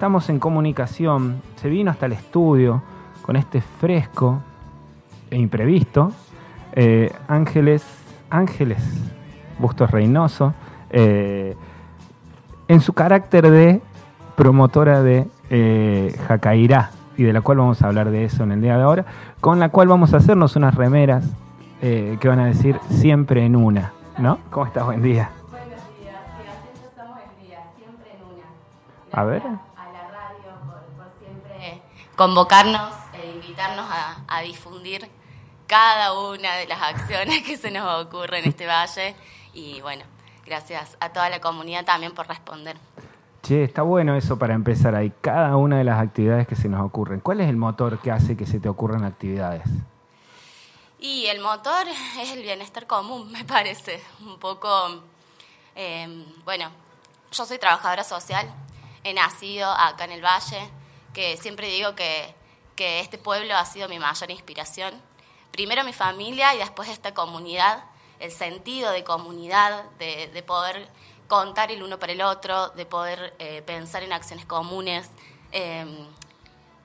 estamos en comunicación. Se vino hasta el estudio con este fresco e imprevisto. Eh, Ángeles, Ángeles Bustos Reynoso, eh, en su carácter de promotora de eh, Jacairá, y de la cual vamos a hablar de eso en el día de ahora, con la cual vamos a hacernos unas remeras eh, que van a decir siempre en una, ¿no? ¿Cómo estás? Buen día. Buenos días, sí, así estamos el día, siempre en una. A ver. A la radio por, por siempre convocarnos e invitarnos a, a difundir cada una de las acciones que se nos ocurre en este valle y bueno, gracias a toda la comunidad también por responder. Che, está bueno eso para empezar ahí. Cada una de las actividades que se nos ocurren. ¿Cuál es el motor que hace que se te ocurran actividades? Y el motor es el bienestar común, me parece. Un poco, eh, bueno, yo soy trabajadora social, he nacido acá en el Valle, que siempre digo que, que este pueblo ha sido mi mayor inspiración. Primero mi familia y después esta comunidad, el sentido de comunidad, de, de poder contar el uno para el otro, de poder eh, pensar en acciones comunes. Eh,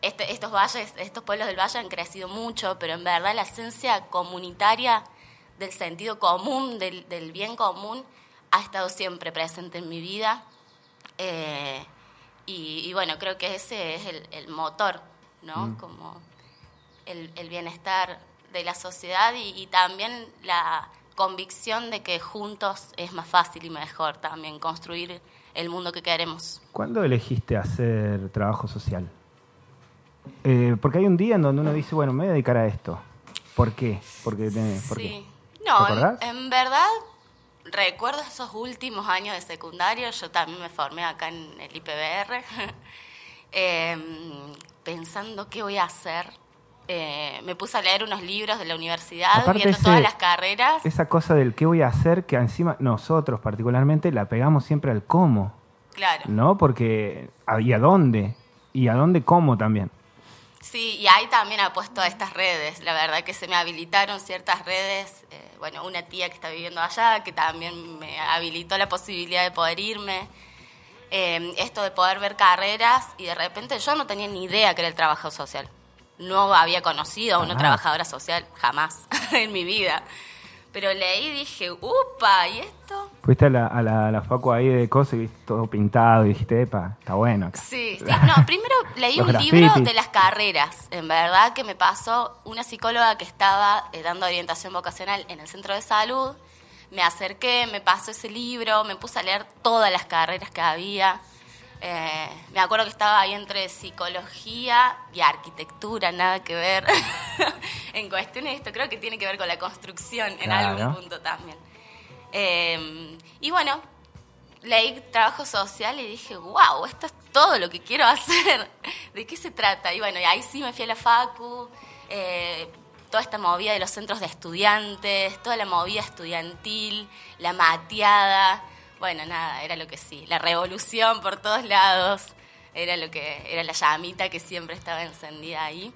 este- estos valles, estos pueblos del valle han crecido mucho, pero en verdad la esencia comunitaria del sentido común, del, del bien común, ha estado siempre presente en mi vida. Eh, y, y bueno, creo que ese es el, el motor, ¿no? Como el, el bienestar de la sociedad y, y también la convicción de que juntos es más fácil y mejor también construir el mundo que queremos. ¿Cuándo elegiste hacer trabajo social? Eh, porque hay un día en donde uno dice, bueno, me voy a dedicar a esto. ¿Por qué? Porque ¿por qué? Sí. No, ¿Te en, acordás? en verdad recuerdo esos últimos años de secundario, yo también me formé acá en el IPBR, em, pensando qué voy a hacer. Eh, me puse a leer unos libros de la universidad, Aparte viendo ese- todas las carreras. Esa cosa del qué voy a hacer, que encima nosotros particularmente la pegamos siempre al cómo, Claro. ¿no? Porque, a- ¿y a dónde? ¿Y a dónde cómo también? Sí, y ahí también ha puesto a estas redes. La verdad que se me habilitaron ciertas redes. eh, bueno, una tía que está viviendo allá, que también me habilitó la posibilidad de poder irme. Eh, esto de poder ver carreras y de repente yo no tenía ni idea que era el trabajo social. No había conocido a una Ah. trabajadora social jamás en mi vida. Pero leí y dije, upa, ¿y esto? Fuiste a la, a la, a la facu ahí de cosas y viste todo pintado y dijiste, epa, está bueno acá. Sí, sí. No, primero leí un libro de las carreras, en verdad, que me pasó una psicóloga que estaba eh, dando orientación vocacional en el centro de salud. Me acerqué, me pasó ese libro, me puse a leer todas las carreras que había. Eh, me acuerdo que estaba ahí entre psicología y arquitectura, nada que ver. en cuestiones de esto creo que tiene que ver con la construcción en Claro. algún punto también. Eh, y bueno, leí trabajo social y dije, wow, esto es todo lo que quiero hacer. ¿De qué se trata? Y bueno, ahí sí me fui a la facu, eh, toda esta movida de los centros de estudiantes, toda la movida estudiantil, la mateada. Bueno, nada, era lo que sí, la revolución por todos lados, era lo que era la llamita que siempre estaba encendida ahí.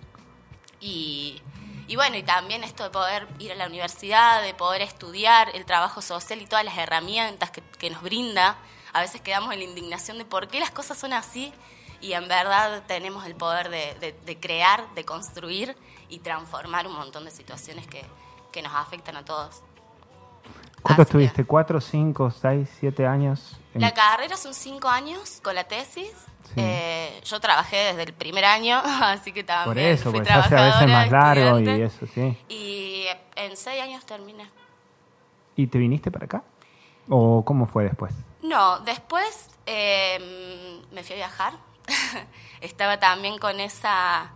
Y, y bueno, y también esto de poder ir a la universidad, de poder estudiar el trabajo social y todas las herramientas que, nos brinda. A veces quedamos en la indignación de por qué las cosas son así y en verdad tenemos el poder de, de- de crear, de construir y transformar un montón de situaciones que, que nos afectan a todos. ¿Cuánto Así estuviste? ¿Cuatro, cinco, seis, siete años? en- La carrera son cinco años con la tesis. Sí. Eh, yo trabajé desde el primer año, así que también Por eso, fui porque hace a veces más largo y eso, sí. Y en seis años terminé. ¿Y te viniste para acá? ¿O cómo fue después? No, después eh, me fui a viajar. Estaba también con esa,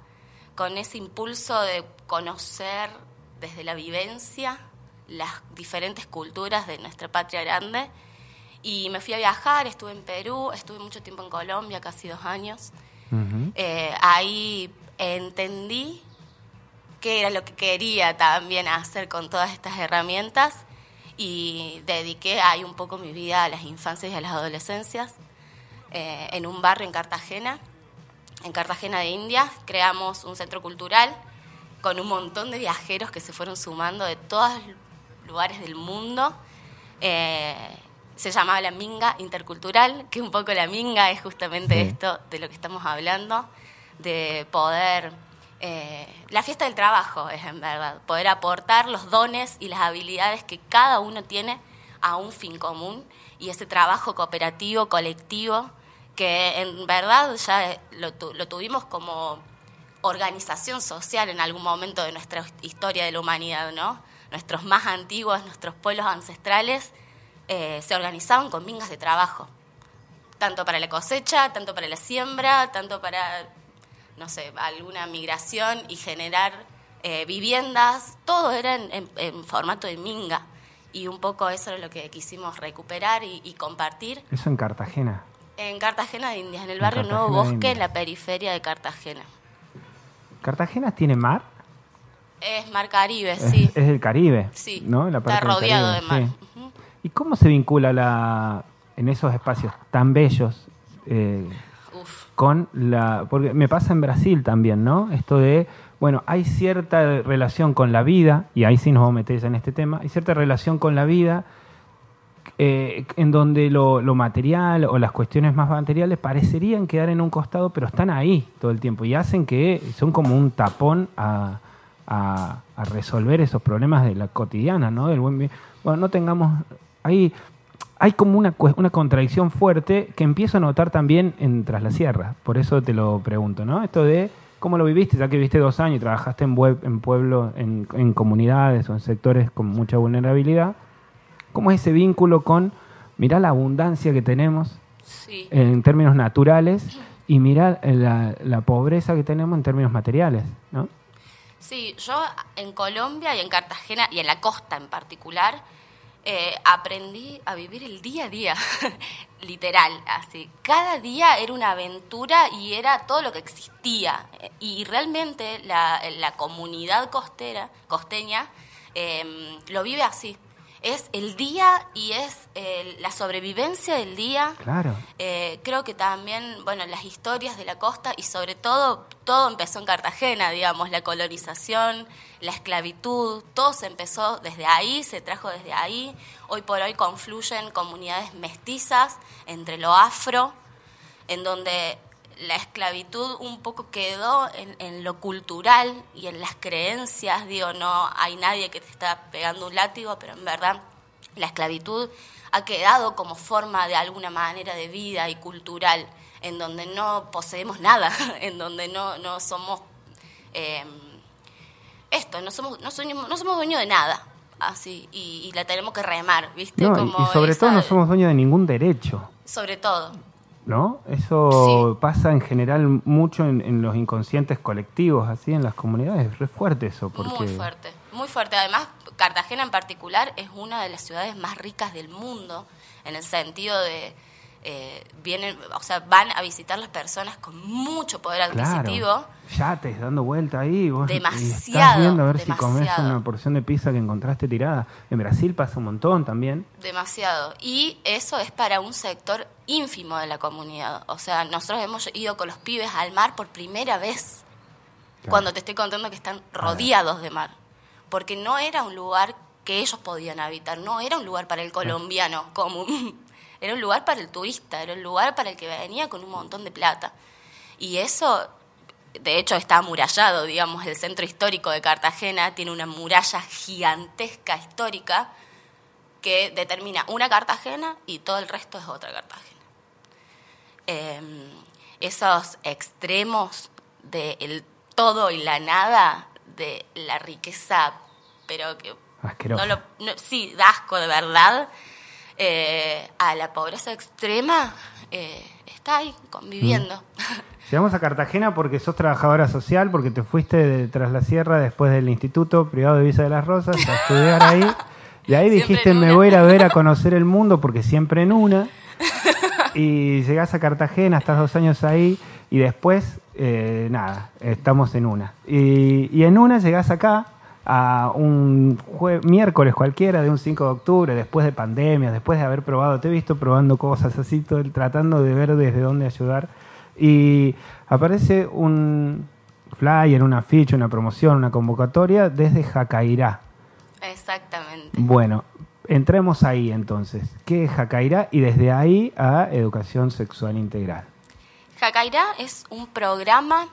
con ese impulso de conocer desde la vivencia las diferentes culturas de nuestra patria grande. Y me fui a viajar, estuve en Perú, estuve mucho tiempo en Colombia, casi dos años. Eh, ahí entendí qué era lo que quería también hacer con todas estas herramientas y dediqué ahí un poco mi vida a las infancias y a las adolescencias eh, en un barrio en Cartagena, en Cartagena de India. Creamos un centro cultural con un montón de viajeros que se fueron sumando de todos lugares del mundo. Eh, se llamaba la Minga Intercultural, que un poco la Minga es justamente esto de lo que estamos hablando, de poder... Eh, la fiesta del trabajo es en verdad, poder aportar los dones y las habilidades que cada uno tiene a un fin común y ese trabajo cooperativo, colectivo, que en verdad ya lo, lo tuvimos como organización social en algún momento de nuestra historia de la humanidad, ¿no? Nuestros más antiguos, nuestros pueblos ancestrales eh, se organizaban con mingas de trabajo, tanto para la cosecha, tanto para la siembra, tanto para, no sé, alguna migración y generar eh, viviendas, todo era en, formato de minga. Y un poco eso es lo que quisimos recuperar y, compartir. Eso en Cartagena. En Cartagena de Indias, en el barrio Nuevo Bosque, en la periferia de Cartagena. ¿Cartagena tiene mar? Es mar Caribe, sí. Es el Caribe. Sí. ¿no? Está rodeado de mar. ¿Y cómo se vincula la, en esos espacios tan bellos eh, con la... Porque me pasa en Brasil también, ¿no? Esto de, bueno, hay cierta relación con la vida, y ahí sí nos vamos a meter en este tema, hay cierta relación con la vida eh, en donde lo, material o las cuestiones más materiales parecerían quedar en un costado, pero están ahí todo el tiempo y hacen que son como un tapón a, a, a resolver esos problemas de la cotidiana, ¿no? Del buen, bueno, no tengamos hay, hay como una, una contradicción fuerte que empiezo a notar también en Tras la Sierra. Por eso te lo pregunto, ¿no? Esto de cómo lo viviste, ya que viviste dos años y trabajaste en, web, en pueblos, en, en comunidades o en sectores con mucha vulnerabilidad. ¿Cómo es ese vínculo con, mirá la abundancia que tenemos en términos naturales y mirá la, la, pobreza que tenemos en términos materiales, ¿no? Sí, yo en Colombia y en Cartagena y en la costa en particular eh, aprendí a vivir el día a día, literal, así. Cada día era una aventura y era todo lo que existía. Y realmente la, comunidad costera, costeña em, lo vive así es el día y es la sobrevivencia del día. Claro. Eh, creo que también, bueno, las historias de la costa y sobre todo, todo empezó en Cartagena, digamos, la colonización, la esclavitud, todo se empezó desde ahí, se trajo desde ahí. Hoy por hoy confluyen comunidades mestizas entre lo afro, en donde la esclavitud un poco quedó en, lo cultural y en las creencias, digo, no hay nadie que te está pegando un látigo, pero en verdad la esclavitud ha quedado como forma de alguna manera de vida y cultural, en donde no poseemos nada, en donde no, no somos em, esto, no somos, no, somos, no somos dueños de nada, así, y, la tenemos que remar, ¿viste? y sobre todo no somos dueños de ningún derecho. Sobre todo. ¿No? Eso pasa en general mucho en, los inconscientes colectivos, así en las comunidades. Es re fuerte eso. Porque... Muy fuerte, muy fuerte. Además, Cartagena en particular es una de las ciudades más ricas del mundo en el sentido de eh, vienen, o sea, van a visitar las personas con mucho poder adquisitivo. Claro. Yates dando vuelta ahí. Vos demasiado. Estás viendo a ver si comes una porción de pizza que encontraste tirada. En Brasil pasa un montón también. Demasiado. Y eso es para un sector ínfimo de la comunidad. O sea, nosotros hemos ido con los pibes al mar por primera vez. Cuando te estoy contando que están rodeados de mar. Porque no era un lugar que ellos podían habitar, no era un lugar para el colombiano común era un lugar para el turista, era un lugar para el que venía con un montón de plata. Y eso, de hecho, está amurallado, digamos, el centro histórico de Cartagena tiene una muralla gigantesca histórica que determina una Cartagena y todo el resto es otra Cartagena. Em, esos extremos del todo y la nada, de la riqueza, pero que no lo, sí, da asco de verdad, eh, a la pobreza extrema, eh, está ahí conviviendo. Mm. Llegamos a Cartagena porque sos trabajadora social, porque te fuiste tras la sierra después del Instituto Privado de Visa de las Rosas a estudiar ahí. De ahí dijiste, me voy a ir a ver a conocer el mundo, porque siempre en una. Y llegás a Cartagena, estás dos años ahí, y después, eh, nada, estamos en una. Y, y en una llegás acá, a un miércoles cualquiera de un 5 de octubre, después de pandemia, después de haber probado, te he visto probando cosas así, tratando de ver desde dónde ayudar. Y aparece un flyer, una ficha, una promoción, una convocatoria desde Jacairá. Exactamente. Bueno, entremos ahí entonces. ¿Qué es Jacairá? Y desde ahí a educación sexual integral. Jacairá es un programa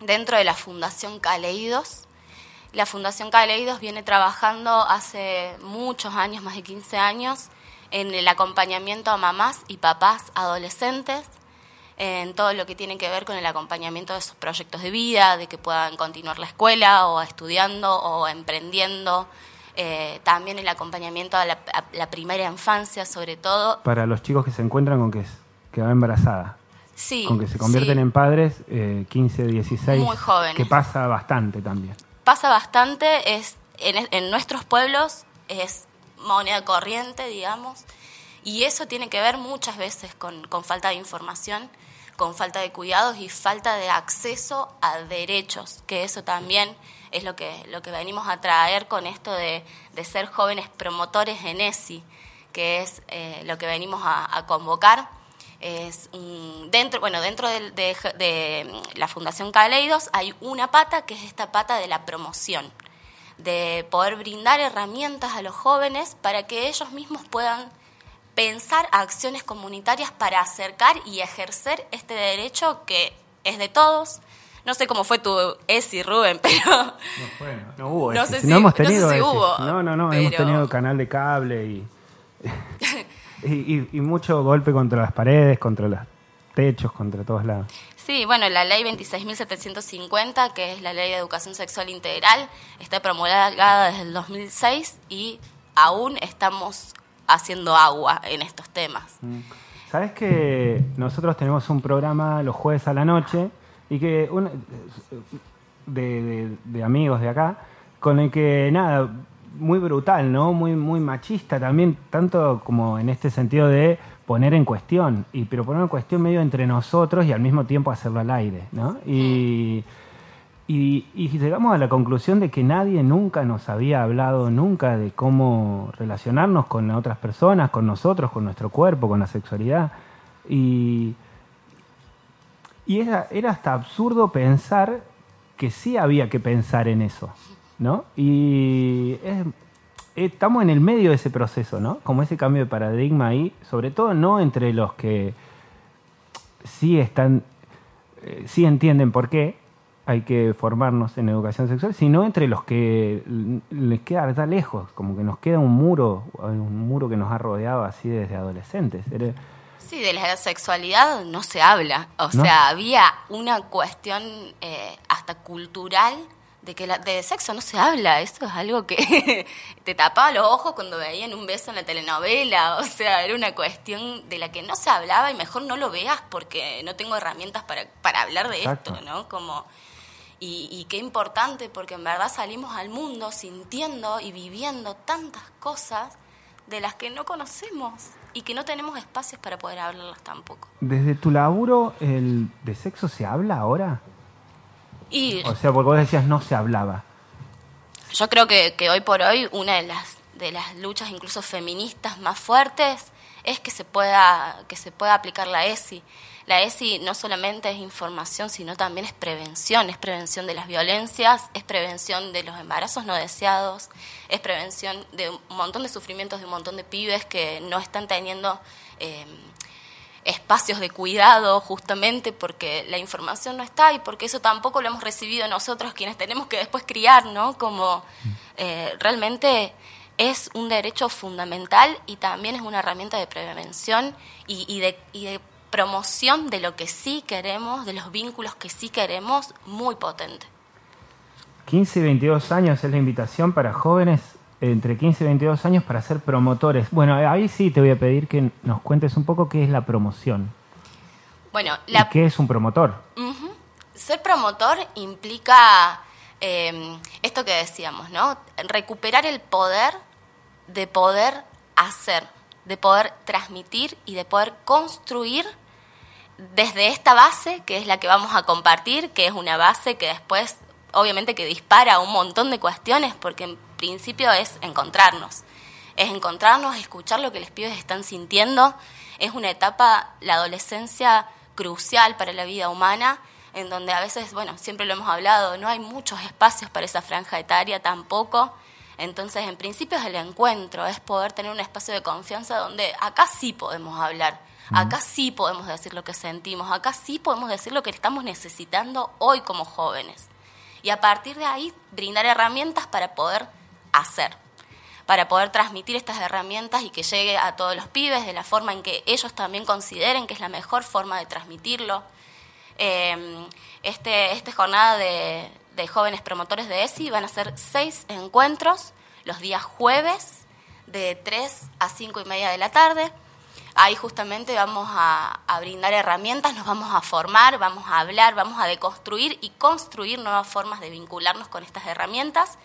dentro de la Fundación Caleidos. La Fundación Caleidos viene trabajando hace muchos años, más de 15 años, en el acompañamiento a mamás y papás adolescentes, en todo lo que tiene que ver con el acompañamiento de sus proyectos de vida, de que puedan continuar la escuela o estudiando o emprendiendo. Eh, también el acompañamiento a la, primera infancia, sobre todo. Para los chicos que se encuentran con que, que va embarazada. Sí. Con que se convierten en padres, 15, eh, 16. Muy jóvenes. Que pasa bastante también. Pasa bastante, es en, en nuestros pueblos es moneda corriente, digamos, y eso tiene que ver muchas veces con, con falta de información, con falta de cuidados y falta de acceso a derechos, que eso también es lo que, lo que venimos a traer con esto de, de ser jóvenes promotores en ESI, que es eh, lo que venimos a, convocar. Es dentro, bueno, dentro de, la Fundación Caleidos hay una pata que es esta pata de la promoción de poder brindar herramientas a los jóvenes para que ellos mismos puedan pensar acciones comunitarias para acercar y ejercer este derecho que es de todos. No sé cómo fue tu ESI, Rubén, pero... No, fue, no, hubo no Sé si, no hemos tenido no hubo, No, no, no, hemos tenido canal de cable y, y, y mucho golpe contra las paredes, contra los techos, contra todos lados. Sí, bueno, la ley 26.750, que es la ley de educación sexual integral, está promulgada desde el 2006 y aún estamos haciendo agua en estos temas. Mm. Sabes que nosotros tenemos un programa los jueves a la noche y que de, de, amigos de acá, con el que nada, muy brutal, ¿no? Muy, muy machista también, tanto como en este sentido de poner en cuestión, y, pero poner en cuestión medio entre nosotros y al mismo tiempo hacerlo al aire, ¿no? Y, y, llegamos a la conclusión de que nadie nunca nos había hablado nunca de cómo relacionarnos con otras personas, con nosotros, con nuestro cuerpo, con la sexualidad. Y, y era, era hasta absurdo pensar que sí había que pensar en eso, ¿no? Y es, estamos en el medio de ese proceso, ¿no? Como ese cambio de paradigma ahí, sobre todo no entre los que sí están, eh, sí entienden por qué hay que formarnos en educación sexual, sino entre los que les queda lejos, como que nos queda un muro, un muro que nos ha rodeado así desde adolescentes. Sí, de la sexualidad no se habla. O sea, había una cuestión eh, hasta cultural de que la, de sexo no se habla, eso es algo que te tapaba los ojos cuando veían un beso en la telenovela, o sea, era una cuestión de la que no se hablaba y mejor no lo veas porque no tengo herramientas para, para hablar de esto, ¿no? Como, y, y qué importante porque en verdad salimos al mundo sintiendo y viviendo tantas cosas de las que no conocemos y que no tenemos espacios para poder hablarlas tampoco. Desde tu laburo, ¿el de sexo se habla ahora? o sea, porque vos decías no se hablaba. Yo creo que, hoy por hoy una de las, de las luchas incluso feministas más fuertes es que se pueda, que se pueda aplicar la ESI. La ESI no solamente es información, sino también es prevención, es prevención de las violencias, es prevención de los embarazos no deseados, es prevención de un montón de sufrimientos de un montón de pibes que no están teniendo eh, espacios de cuidado justamente porque la información no está y porque eso tampoco lo hemos recibido nosotros quienes tenemos que después criar, ¿no? Como eh, realmente es un derecho fundamental y también es una herramienta de prevención y, de, y de promoción de lo que sí queremos, de los vínculos que sí queremos, muy potente. 15 y 22 años es la invitación para jóvenes entre 15 y 22 años para ser promotores. Bueno, ahí sí te voy a pedir que nos cuentes un poco qué es la promoción. Bueno, ¿Qué es un promotor? Ser promotor implica eh, esto que decíamos, ¿no? Recuperar el poder de poder hacer, de poder transmitir y de poder construir desde esta base, que es la que vamos a compartir, que es una base que después, obviamente, que dispara un montón de cuestiones, porque principio es encontrarnos. Es encontrarnos, escuchar lo que los pibes están sintiendo. Es una etapa, la adolescencia, crucial para la vida humana, en donde a veces, bueno, siempre lo hemos hablado, no hay muchos espacios para esa franja etaria tampoco. Entonces, en principio es el encuentro, es poder tener un espacio de confianza donde acá sí podemos hablar, acá sí podemos decir lo que sentimos, acá sí podemos decir lo que estamos necesitando hoy como jóvenes. Y a partir de ahí, brindar herramientas para poder hacer para poder transmitir estas herramientas y que llegue a todos los pibes de la forma en que ellos también consideren que es la mejor forma de transmitirlo. Eh, este, esta jornada de, jóvenes promotores de ESI van a ser seis encuentros los días jueves de 3 a 5 y media de la tarde. Ahí justamente vamos a, a, brindar herramientas, nos vamos a formar, vamos a hablar, vamos a deconstruir y construir nuevas formas de vincularnos con estas herramientas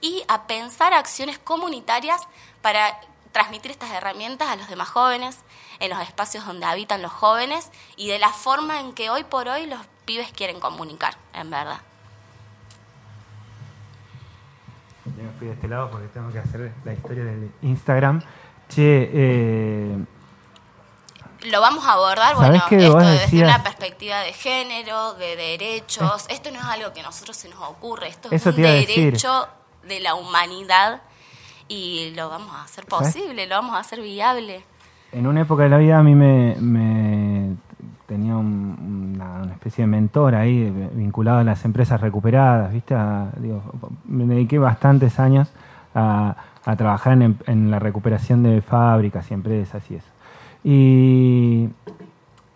y a pensar acciones comunitarias para transmitir estas herramientas a los demás jóvenes, en los espacios donde habitan los jóvenes y de la forma en que hoy por hoy los pibes quieren comunicar, en verdad. Yo me fui de este lado porque tengo que hacer la historia del Instagram. Che, eh, lo vamos a abordar, bueno, esto desde una perspectiva de género, de derechos. Esto no es algo que a nosotros se nos ocurre, esto es un derecho de la humanidad y lo vamos a hacer posible, lo vamos a hacer viable. En una época de la vida a mí me, tenía una, especie de mentor ahí vinculado a las empresas recuperadas, ¿viste? me dediqué bastantes años a, trabajar en, la recuperación de fábricas y empresas y eso. Y,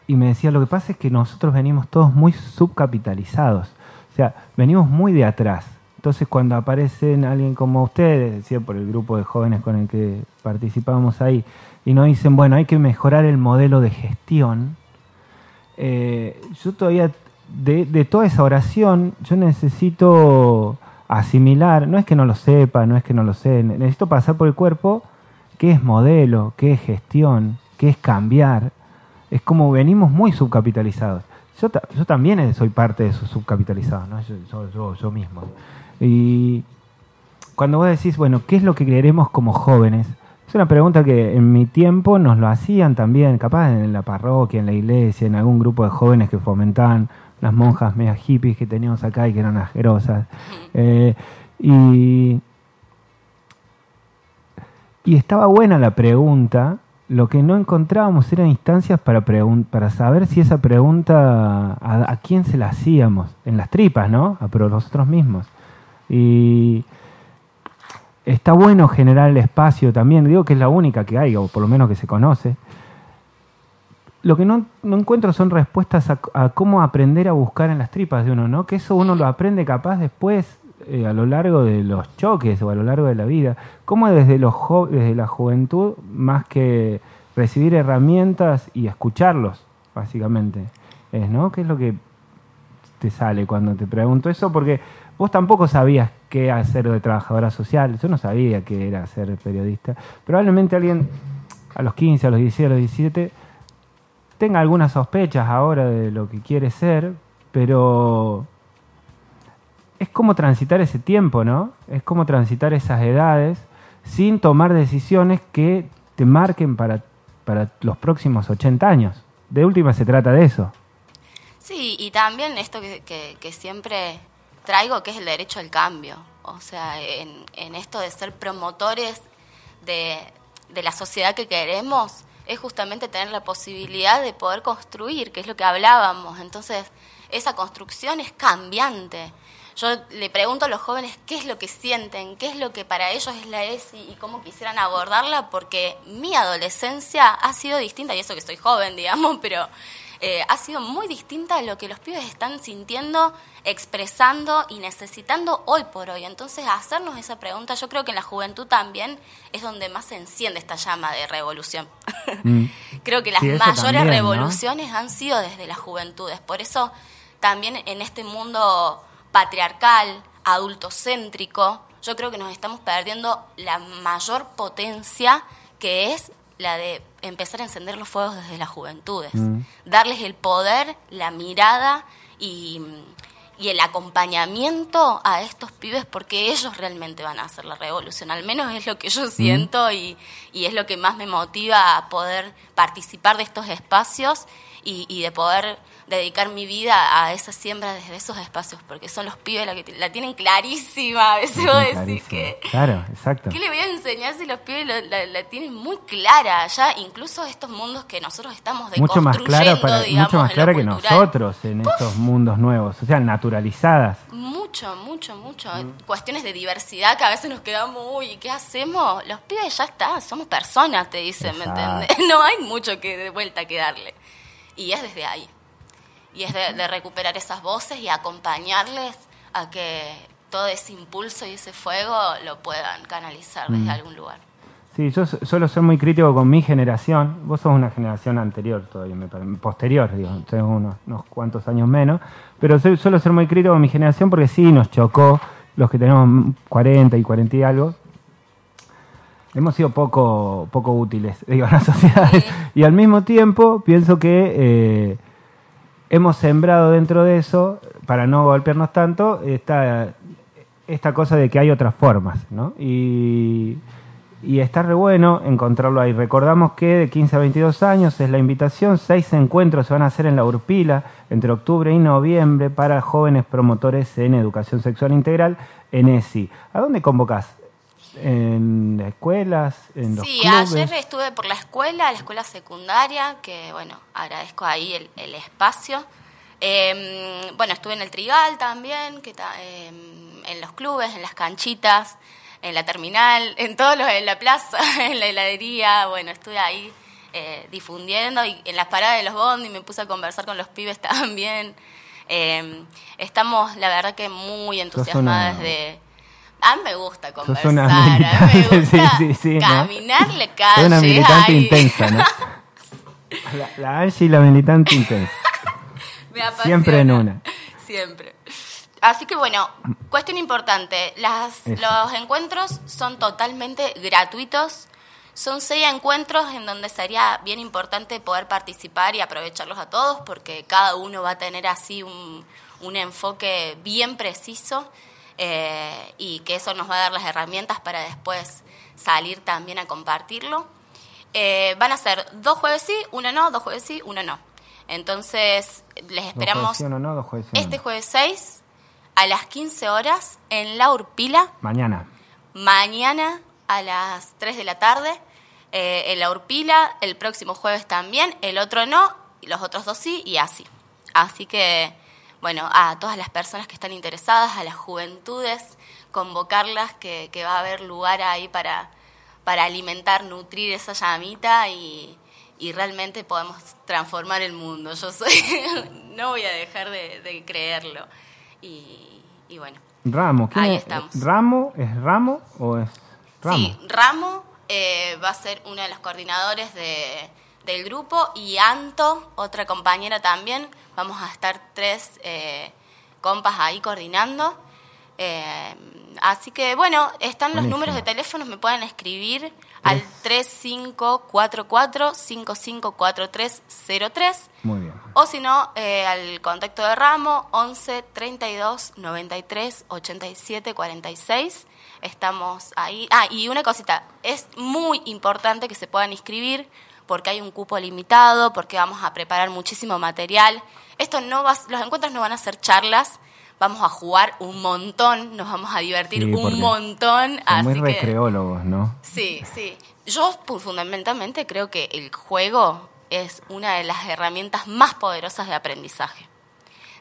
y me decía, lo que pasa es que nosotros venimos todos muy subcapitalizados, o sea, venimos muy de atrás. Entonces cuando aparecen alguien como ustedes, decía por el grupo de jóvenes con el que participamos ahí, y nos dicen, bueno, hay que mejorar el modelo de gestión, eh, yo todavía, de, toda esa oración, yo necesito asimilar, no es que no lo sepa, no es que no lo sé, necesito pasar por el cuerpo qué es modelo, qué es gestión, qué es cambiar. Es como venimos muy subcapitalizados. Yo, yo también soy parte de esos subcapitalizados, ¿no? yo, yo, yo mismo. Y cuando vos decís, bueno, ¿qué es lo que queremos como jóvenes? Es una pregunta que en mi tiempo nos lo hacían también, capaz en la parroquia, en la iglesia, en algún grupo de jóvenes que fomentaban las monjas mega hippies que teníamos acá y que eran asquerosas. Eh, y, y estaba buena la pregunta, lo que no encontrábamos eran instancias para, para saber si esa pregunta a, quién se la hacíamos, en las tripas, ¿no? A nosotros mismos. Y está bueno generar el espacio también, digo que es la única que hay, o por lo menos que se conoce. Lo que no, encuentro son respuestas a, cómo aprender a buscar en las tripas de uno, ¿no? Que eso uno lo aprende capaz después eh, a lo largo de los choques o a lo largo de la vida. Cómo desde, los desde la juventud, más que recibir herramientas y escucharlos, básicamente, es, ¿no? ¿Qué es lo que te sale cuando te pregunto eso? Porque Vos tampoco sabías qué hacer de trabajadora social, yo no sabía qué era ser periodista. Probablemente alguien a los 15, a los 16, a los 17 tenga algunas sospechas ahora de lo que quiere ser, pero es como transitar ese tiempo, ¿no? Es como transitar esas edades sin tomar decisiones que te marquen para, para los próximos 80 años. De última se trata de eso. Sí, y también esto que, que siempre traigo, que es el derecho al cambio. O sea, en, esto de ser promotores de, de la sociedad que queremos, es justamente tener la posibilidad de poder construir, que es lo que hablábamos. Entonces, esa construcción es cambiante. Yo le pregunto a los jóvenes qué es lo que sienten, qué es lo que para ellos es la ESI y cómo quisieran abordarla, porque mi adolescencia ha sido distinta, y eso que soy joven, digamos, pero eh, ha sido muy distinta a lo que los pibes están sintiendo, expresando y necesitando hoy por hoy. Entonces, hacernos esa pregunta, yo creo que en la juventud también es donde más se enciende esta llama de revolución. Mm. creo que las mayores revoluciones han sido desde las juventudes. Por eso, también en este mundo patriarcal, adultocéntrico, yo creo que nos estamos perdiendo la mayor potencia que es la de empezar a encender los fuegos desde las juventudes, mm. darles el poder, la mirada y, el acompañamiento a estos pibes porque ellos realmente van a hacer la revolución, al menos es lo que yo mm. siento y, y, es lo que más me motiva a poder participar de estos espacios y, de poder dedicar mi vida a esa siembra desde esos espacios, porque son los pibes los que la tienen clarísima. A veces vos decís que. Claro, exacto. ¿Qué le voy a enseñar si los pibes la, tienen muy clara? Ya, incluso estos mundos que nosotros estamos mucho más clara para, Mucho más clara que nosotros en estos mundos nuevos, o sea, naturalizadas. Mucho, mucho, mucho. Mm. Cuestiones de diversidad que a veces nos quedamos, uy, ¿qué hacemos? Los pibes ya está, somos personas, te dicen, ¿me entiendes? No hay mucho que de vuelta que darle. Y es desde ahí. Y es de, recuperar esas voces y acompañarles a que todo ese impulso y ese fuego lo puedan canalizar desde mm. algún lugar. Sí, yo suelo ser muy crítico con mi generación. Vos sos una generación anterior todavía, posterior, digo, tengo unos, unos, cuantos años menos. Pero suelo ser muy crítico con mi generación porque sí nos chocó, los que tenemos 40 y 40 y algo, hemos sido poco, poco útiles, digo, a la sociedad. Y al mismo tiempo pienso que eh, hemos sembrado dentro de eso, para no golpearnos tanto, esta, esta cosa de que hay otras formas, ¿no? Y, y está re bueno encontrarlo ahí. Recordamos que de 15 a 22 años es la invitación, seis encuentros se van a hacer en la Urpila entre octubre y noviembre para jóvenes promotores en educación sexual integral en ESI. ¿A dónde convocás? En escuelas, en los sí, ayer estuve por la escuela, la escuela secundaria, que bueno, agradezco ahí el, espacio. Em, bueno, estuve en el Trigal también, que em, en los clubes, en las canchitas, en la terminal, en todos los, en la plaza, en la heladería, bueno, estuve ahí eh, difundiendo y en las paradas de los bondi me puse a conversar con los pibes también. Eh, estamos, la verdad que muy entusiasmadas de a mí me gusta conversar, a mí me gusta sí, sí, caminarle calle. Es una militante intensa, ¿no? La, la Angie y la militante intensa. Siempre en una. Siempre. Así que bueno, cuestión importante, las, los encuentros son totalmente gratuitos. Son seis encuentros en donde sería bien importante poder participar y aprovecharlos a todos porque cada uno va a tener así un, un enfoque bien preciso eh, y que eso nos va a dar las herramientas para después salir también a compartirlo. Eh, van a ser dos jueves sí, uno no, dos jueves sí, uno no. Entonces, les esperamos este jueves 6 a las 15 horas en La Urpila. Mañana. Mañana a las 3 de la tarde eh, en La Urpila, el próximo jueves también, el otro no, y los otros dos sí, y así. Así que bueno, a todas las personas que están interesadas, a las juventudes, convocarlas, que, va a haber lugar ahí para, para alimentar, nutrir esa llamita y, realmente podemos transformar el mundo. Yo soy, no voy a dejar de, creerlo. Y, bueno. Ramo, ahí estamos. ¿Ramo es Ramo o es Ramo? Sí, Ramo eh, va a ser uno de los coordinadores de del grupo y Anto, otra compañera también. Vamos a estar tres eh, compas ahí coordinando. Eh, así que bueno, están los números de teléfono, me pueden escribir al 3544-554303. Muy bien. O si no, eh, al contacto de Ramo 11 32 93 87 46. Estamos ahí. Ah, y una cosita, es muy importante que se puedan inscribir porque hay un cupo limitado, porque vamos a preparar muchísimo material. Esto no va, los encuentros no van a ser charlas, vamos a jugar un montón, nos vamos a divertir un montón. Son muy recreólogos, ¿no? Sí, sí. Yo pues, fundamentalmente creo que el juego es una de las herramientas más poderosas de aprendizaje.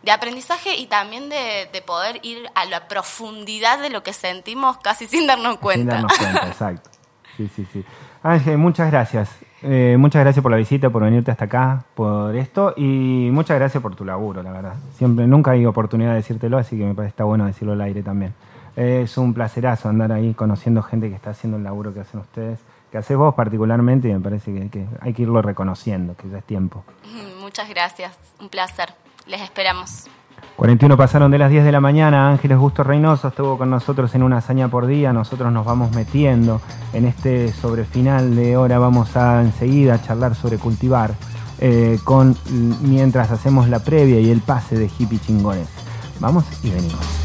De aprendizaje y también de, de poder ir a la profundidad de lo que sentimos casi sin darnos cuenta. Sin darnos cuenta, exacto. Sí, sí, sí. Ángel, muchas gracias. Eh, muchas gracias por la visita, por venirte hasta acá, por esto y muchas gracias por tu laburo, la verdad. Siempre, nunca hay oportunidad de decírtelo, así que me parece está bueno decirlo al aire también. es un placerazo andar ahí conociendo gente que está haciendo el laburo que hacen ustedes, que haces vos particularmente y me parece que, que hay que irlo reconociendo, que ya es tiempo. Muchas gracias, un placer. Les esperamos. 41 pasaron de las 10 de la mañana, Ángeles Gusto Reynoso estuvo con nosotros en una hazaña por día, nosotros nos vamos metiendo en este sobre final de hora, vamos a enseguida charlar sobre cultivar, eh, con, mientras hacemos la previa y el pase de hippie chingones. Vamos y venimos.